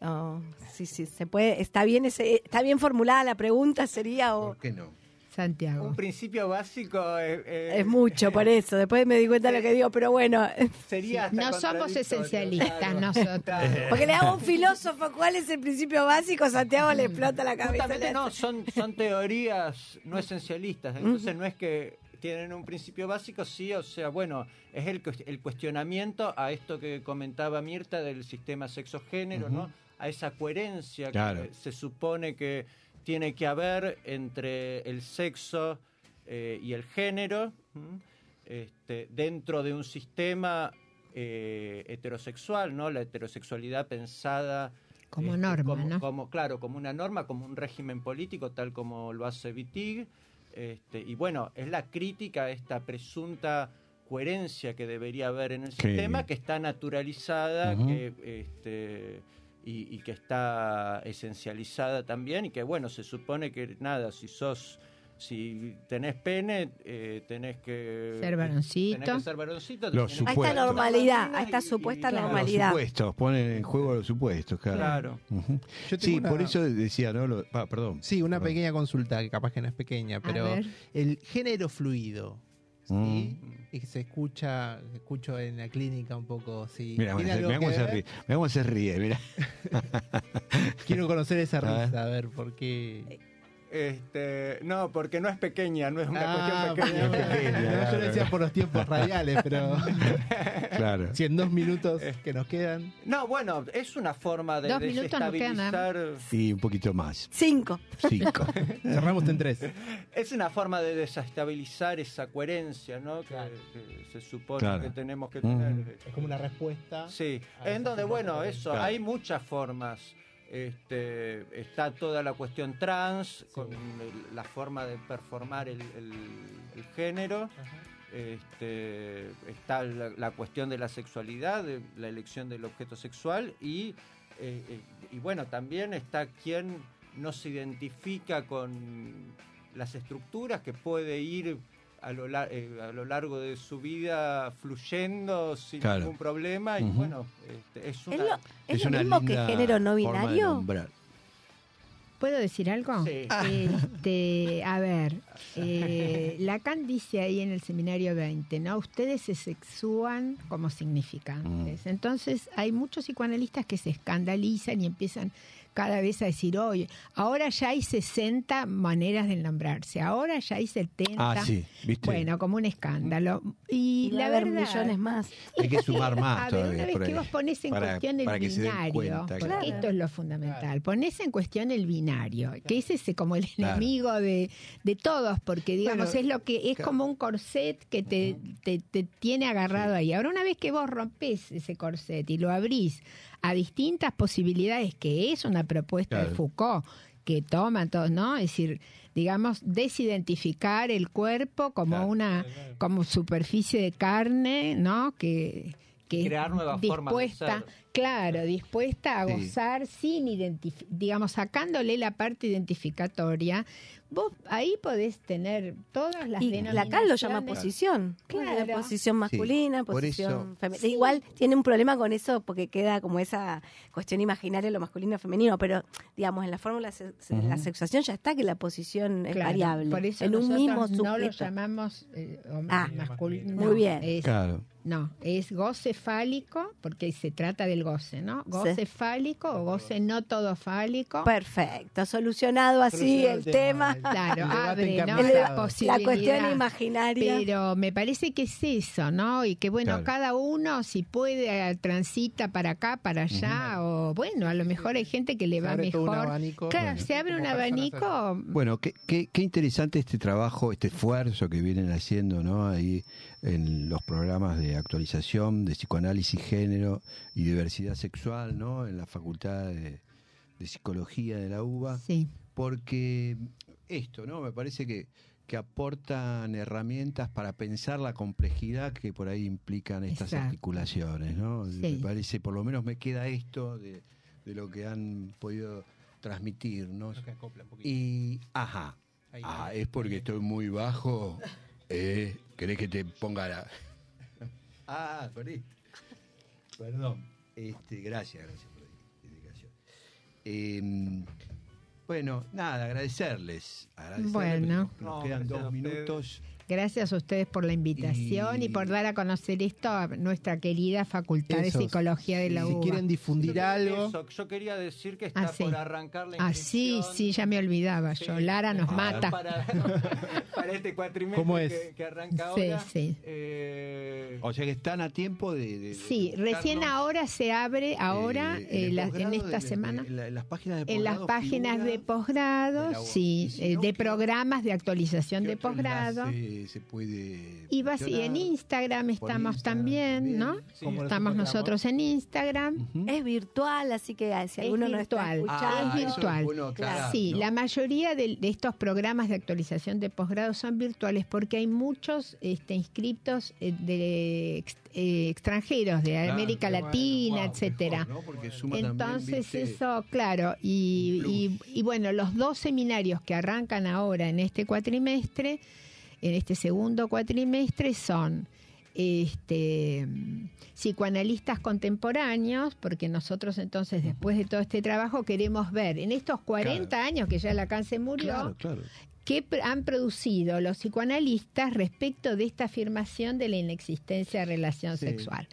Oh, sí, sí, se puede. Está bien, ese, está bien formulada la pregunta, sería o ¿Por qué no? Santiago. Un principio básico eh, eh, es mucho por eso. Después me di cuenta de lo que digo, pero bueno, sería hasta No somos esencialistas claro. nosotros. Claro. porque le hago a un filósofo cuál es el principio básico, Santiago le explota la cabeza. Justamente no, son, son teorías no esencialistas. Entonces no es que tienen un principio básico, sí, o sea, bueno, es el, el cuestionamiento a esto que comentaba Mirta del sistema sexo-género, ¿no? A esa coherencia Claro. que se supone que tiene que haber entre el sexo eh, y el género, este, dentro de un sistema eh, heterosexual, ¿no? La heterosexualidad pensada Como este, norma, como, ¿no? como, claro, como una norma, como un régimen político, tal como lo hace Wittig. Este, y bueno, es la crítica a esta presunta coherencia que debería haber en el Sí. sistema, que está naturalizada que, este, y, y que está esencializada también, y que bueno, se supone que nada, si sos, si tenés pene, eh, tenés que Ser varoncito. tenés que ser varoncito, A esta normalidad, a esta y- supuesta claro, normalidad. Los supuestos, ponen en juego los supuestos, claro. Claro. Yo Sí, una- por eso decía, ¿no? Lo- ah, perdón. Sí, una Perdón. pequeña consulta, que capaz que no es pequeña, pero el género fluido, ¿sí? Mm. Y que se escucha, escucho en la clínica un poco, sí. Mira, ¿Tiene algo mira cómo se ríe. Mira cómo se ríe, mira. Quiero conocer esa A ver. risa, a ver por qué. Este, no, porque no es pequeña, no es una Ah, cuestión pequeña. pequeña, no, yo claro. lo decía por los tiempos radiales, pero Claro. si en dos minutos que nos quedan. No, bueno, es una forma de Dos minutos no quedan nada. desestabilizar. Y un poquito más. Cinco. Cinco. Cerramos en tres. Es una forma de desestabilizar esa coherencia, ¿no? Que, que se supone Claro. que tenemos que Ujú. tener. Es como una respuesta. Sí, a en donde, bueno, eso, Claro. hay muchas formas. Este, está toda la cuestión trans, con el- la forma de performar el, el- el género. Este, está la, la cuestión de la sexualidad, de la elección del objeto sexual y, eh, eh, y bueno, también está quien no se identifica con las estructuras que puede ir a lo, lar- eh, a lo largo de su vida fluyendo sin Claro. ningún problema y bueno, este, es ¿Es una... lo, es lo una mismo que género no binario? ¿Puedo decir algo? Sí. Este, a ver, eh, Lacan dice ahí en el seminario 20, ¿no? Ustedes se sexúan como significantes. Mm. Entonces, hay muchos psicoanalistas que se escandalizan y empiezan cada vez a decir, oye, ahora ya hay 60 maneras de nombrarse, ahora ya hay 70. Ah, sí, ¿viste? Bueno, como un escándalo. Y Y va la verdad, millones más. Hay que sumar más a ver, todavía. una vez que ahí. vos pones en Para- cuestión el para binario, cuenta, porque claro. esto es lo fundamental, pones en cuestión el binario, que es ese como el Claro. enemigo de, de todos, porque digamos, Bueno, es lo que es claro. como un corset que te, te, te tiene agarrado ahí. Ahora, una vez que vos rompes ese corset y lo abrís a distintas posibilidades, que es una propuesta de. Foucault, que toman todos, ¿no? Es decir, digamos, desidentificar el cuerpo como Claro. una como superficie de carne, ¿no? Que, que Crear nuevas formas de ser. claro, dispuesta a Sí. gozar sin digamos, sacándole la parte identificatoria. Vos ahí podés tener todas las Y Lacan lo llama posición. Claro. Posición masculina, posición femenina. Sí. Igual tiene un problema con eso porque queda como esa cuestión imaginaria de lo masculino y femenino, pero digamos, en la fórmula se- la sexuación ya está que la posición es variable. Por eso en un mismo no lo llamamos eh, hombre Ah, masculino. muy bien. Es, Claro. No, es goce fálico, porque se trata del goce, ¿no? Goce fálico o goce no todo fálico. Perfecto, solucionado así Solucionado el tema. Claro, abre ¿no? la La posibilidad. cuestión imaginaria. Pero me parece que es eso, ¿no? Y que bueno, Claro. cada uno si puede eh, transita para acá, para allá, o bueno, a lo mejor hay gente que le Se va abre todo un mejor. abanico. Claro, Bueno. se abre un abanico. Bueno, qué, qué, qué interesante este trabajo, este esfuerzo que vienen haciendo, ¿no? Ahí en los programas de actualización de psicoanálisis, género y diversidad sexual, ¿no? En la Facultad de, de Psicología de la UBA, Sí, porque esto, ¿no? Me parece que, que aportan herramientas para pensar la complejidad que por ahí implican estas Exacto. articulaciones, ¿no? Sí. Me parece, por lo menos me queda esto de, de lo que han podido transmitir, ¿no? Creo que acopla un poquito. Y, ajá, Ahí. ah, es porque estoy muy bajo. Eh, ¿Querés que te ponga la.? Ah, por ahí. Perdón. Este, gracias, gracias por la indicación. Eh, bueno, nada, agradecerles. agradecerles, Bueno. Nos No, quedan dos minutos. Gracias a ustedes por la invitación y, Y- por dar a conocer esto a nuestra querida Facultad de Psicología de la Si UBA. quieren difundir algo, Eso, yo quería decir que está Ah, sí. por arrancar la Ah, sí, sí, ya me olvidaba yo. Sí, Lara nos eh, mata. Para, para este cuatrimestre ¿Cómo es? Que, que arranca Sí, ahora. sí. Eh, O sea que están a tiempo de. Sí, recién ahora se abre, ahora, eh, eh, la- en posgrado esta de- semana. en, la- en las páginas de En las posgrado páginas de posgrado, sí, si eh, no, de ¿qué- programas de actualización ¿qué de posgrado. Se puede Y en? Instagram estamos Instagram también, también. ¿no? Sí, ¿cómo nos Estamos nosotros en Instagram. Es virtual, así que ah, si Es alguno no está virtual. escuchando. Ah, es virtual. bueno aclarar, Sí, ¿no? la mayoría de, de estos programas de actualización de posgrado son virtuales porque hay muchos este, inscriptos eh, de ex- eh, extranjeros, de Claro, América bueno, Latina, wow, etcétera. mejor, ¿no? Porque suma también, Entonces eso, claro, y, y- y bueno, los dos seminarios que arrancan ahora en este cuatrimestre, en este segundo cuatrimestre, son este, psicoanalistas contemporáneos, porque nosotros entonces, después de todo este trabajo, queremos ver en estos 40 años que ya Lacan se murió, Claro, claro. ¿Qué han producido los psicoanalistas respecto de esta afirmación de la inexistencia de relación Sí. sexual?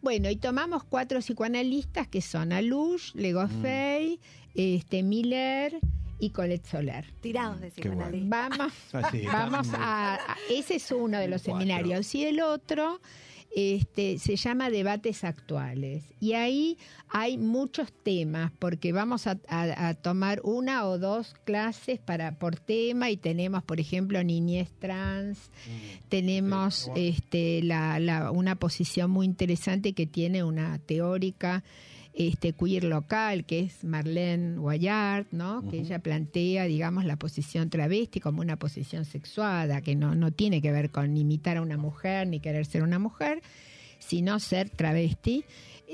Bueno, y tomamos cuatro psicoanalistas que son Alush, Legoffey, este, Miller y Colette Soler. Tirados de Qué bueno. psicoanálisis. Vamos, Ah, vamos a, a- ese es uno de los Cuatro. seminarios y el otro este, se llama debates actuales y ahí hay muchos temas porque vamos a, a- a tomar una o dos clases para por tema y tenemos por ejemplo niñez trans tenemos este, la, la- una posición muy interesante que tiene una teórica este, queer local, que es Marlene Guayard, ¿no? que ella plantea, digamos, la posición travesti como una posición sexuada, que no, no tiene que ver con imitar a una mujer ni querer ser una mujer, sino ser travesti.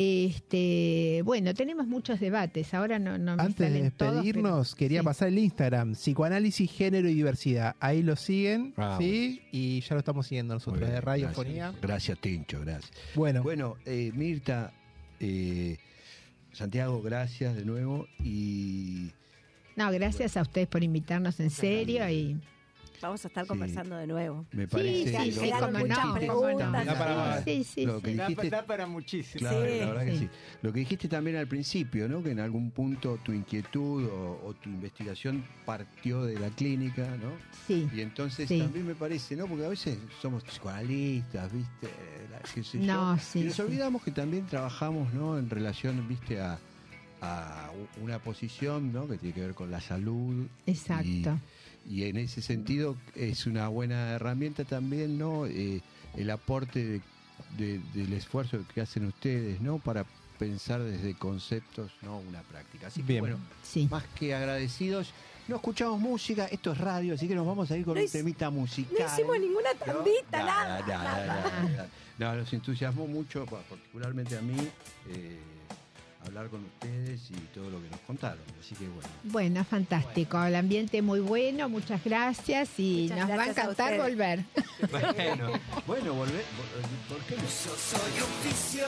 Este, bueno, tenemos muchos debates. Ahora no, no me Antes de todos, despedirnos, pero- quería sí. pasar el Instagram, psicoanálisis, género y diversidad. Ahí lo siguen, Ah, ¿sí? Y ya lo estamos siguiendo nosotros bien, de Radiofonía. Gracias, Gracias, Tincho, gracias. Bueno, Bueno, eh, Mirta, eh, Santiago, gracias de nuevo. Y No, gracias a ustedes por invitarnos en serio y Vamos a estar Sí. conversando de nuevo. me sí, parece sí, lo- sí, quedaron cómo muchas no, cómo no. preguntas. Da para más. Sí, sí, lo sí. que dijiste. para muchísimo. Claro, Sí, la verdad que sí. Lo que dijiste también al principio, ¿no? Que en algún punto tu inquietud o, o tu investigación partió de la clínica, ¿no? Sí. Y entonces Sí. también me parece, ¿no? Porque a veces somos psicoanalistas, ¿viste? La- qué sé yo. No, sí, y nos sí. olvidamos que también trabajamos, ¿no? En relación, ¿viste? A, a una posición, ¿no? Que tiene que ver con la salud. Exacto. Y en ese sentido es una buena herramienta también, ¿no? Eh, el aporte de- de- del esfuerzo que hacen ustedes, ¿no? Para pensar desde conceptos, ¿no? Una práctica. Así que Bien. bueno, Sí. más que agradecidos. No escuchamos música, esto es radio, así que nos vamos a ir con No un temita musical. No hicimos ninguna ¿no? tandita, nada. nada, nada. nada, nada. No, nos entusiasmó mucho, pa- particularmente a mí, eh, hablar con ustedes y todo lo que nos contaron. Así que bueno. Bueno, fantástico. El ambiente muy bueno, muchas gracias y nos va a encantar volver. Bueno, bueno, volver. Eh, ¿Por qué soy un vicio.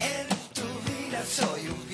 En tu vida soy un